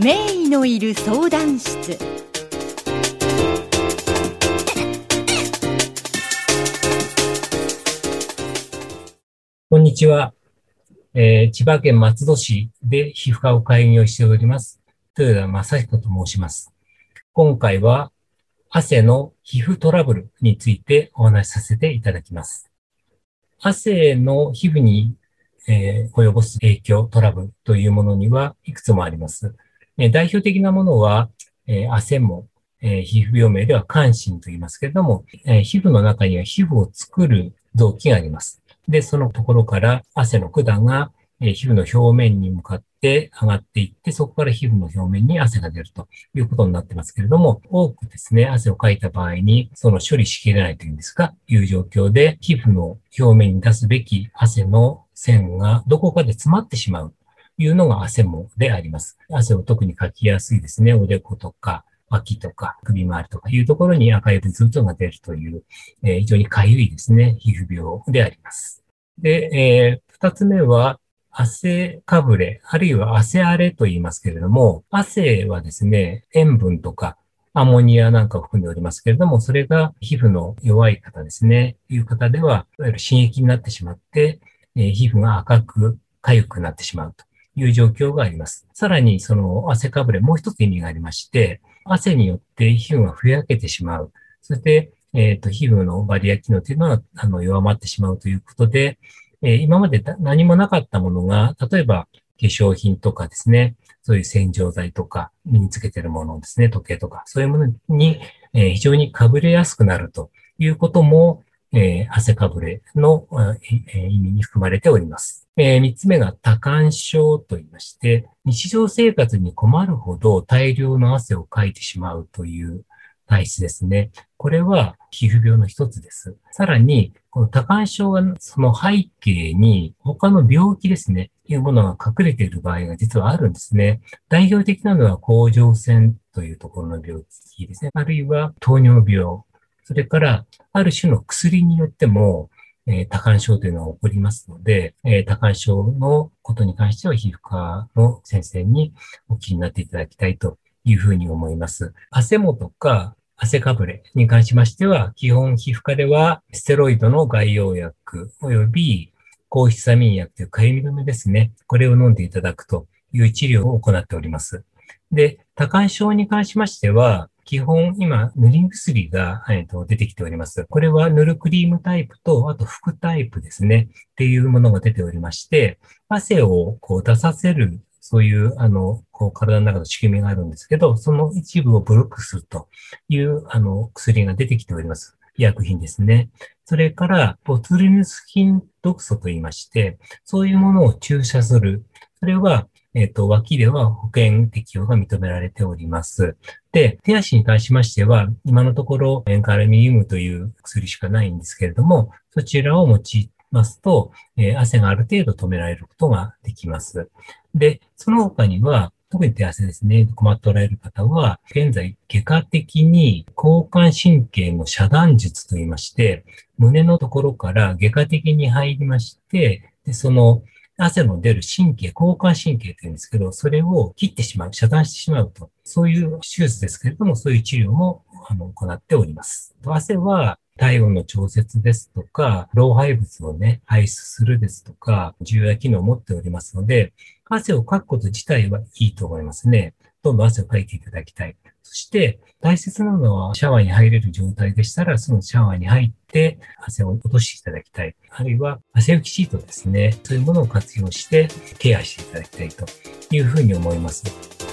名医のいる相談室こんにちは、えー千葉県松戸市で皮膚科を開業しております、豊田正彦と申します。今回は汗の皮膚トラブルについてお話しさせていただきます。汗の皮膚に、えー及ぼす影響、トラブルというものにはいくつもあります。えー代表的なものは、えー汗も、えー皮膚病名では関心と言いますけれども、えー皮膚の中には皮膚を作る臓器があります。で、そのところから汗の管が、えー皮膚の表面に向かって上がっていって、そこから皮膚の表面に汗が出るということになってますけれども、多くですね、汗をかいた場合に、その処理しきれないというんですか、いう状況で、皮膚の表面に出すべき汗の線がどこかで詰まってしまうというのが汗もであります。汗を特にかきやすいですね、おでことか、脇とか首周りとかいうところに赤いブツブツが出るという、えー非常にかゆいですね、皮膚病であります。で、えー二つ目は、汗かぶれ、あるいは汗荒れと言いますけれども、汗はですね、塩分とかアンモニアなんかを含んでおりますけれども、それが皮膚の弱い方ですね、いう方では、いわゆる刺激になってしまって、え皮膚が赤く痒くなってしまうという状況があります。さらに、その汗かぶれ、もう一つ意味がありまして、汗によって皮膚がふやけてしまう。そして、えっ、と、皮膚のバリア機能というのは、あの、弱まってしまうということで、え今まで何もなかったものが、例えば、化粧品とかですね、そういう洗浄剤とか、身につけてるものですね、時計とか、そういうものに、え非常にかぶれやすくなると。いうことも、え汗かぶれの、え意味に含まれております。えー三つ目が多汗症と言いまして、日常生活に困るほど大量の汗をかいてしまうという体質ですね。これは皮膚病の一つです。さらに、この多汗症がその背景に他の病気ですね、いうものが隠れている場合が実はあるんですね。代表的なのは甲状腺というところの病気ですね。あるいは糖尿病。それから、ある種の薬によっても、えー多汗症というのが起こりますので、えー多汗症のことに関しては皮膚科の先生にお気になっていただきたいというふうに思います。汗もとか汗かぶれに関しましては、基本皮膚科ではステロイドの外用薬及び抗ヒスタミン薬というかゆみ止めですね。これを飲んでいただくという治療を行っております。で、多汗症に関しましては、基本今塗り薬が、えーと出てきております。これは塗るクリームタイプと、あと服タイプですね。っていうものが出ておりまして、汗をこう出させる、そういう、あの、こう体の中の仕組みがあるんですけど、その一部をブロックするという、あの、薬が出てきております。医薬品ですね。それから、ボツリヌス菌毒素と言いまして、そういうものを注射する。それは、えっ、と、脇では保険適用が認められております。で、手足に関しましては、今のところ、エンカルミウムという薬しかないんですけれども、そちらを用いますと、えー汗がある程度止められることができます。で、その他には、特に手汗ですね、困っておられる方は、現在、外科的に交感神経の遮断術といいまして、胸のところから外科的に入りまして、でその汗の出る神経、交感神経というんですけど、それを切ってしまう、遮断してしまうと、そういう手術ですけれども、そういう治療もあの行っております。汗は体温の調節ですとか、老廃物をね、排出するですとか、重要な機能を持っておりますので、汗をかくこと自体はいいと思いますね。どんどん汗をかいていただきたい。そして、大切なのは、シャワーに入れる状態でしたら、そのシャワーに入って、汗を落としていただきたい。あるいは、汗拭きシートですね。そういうものを活用して、ケアしていただきたいというふうに思います。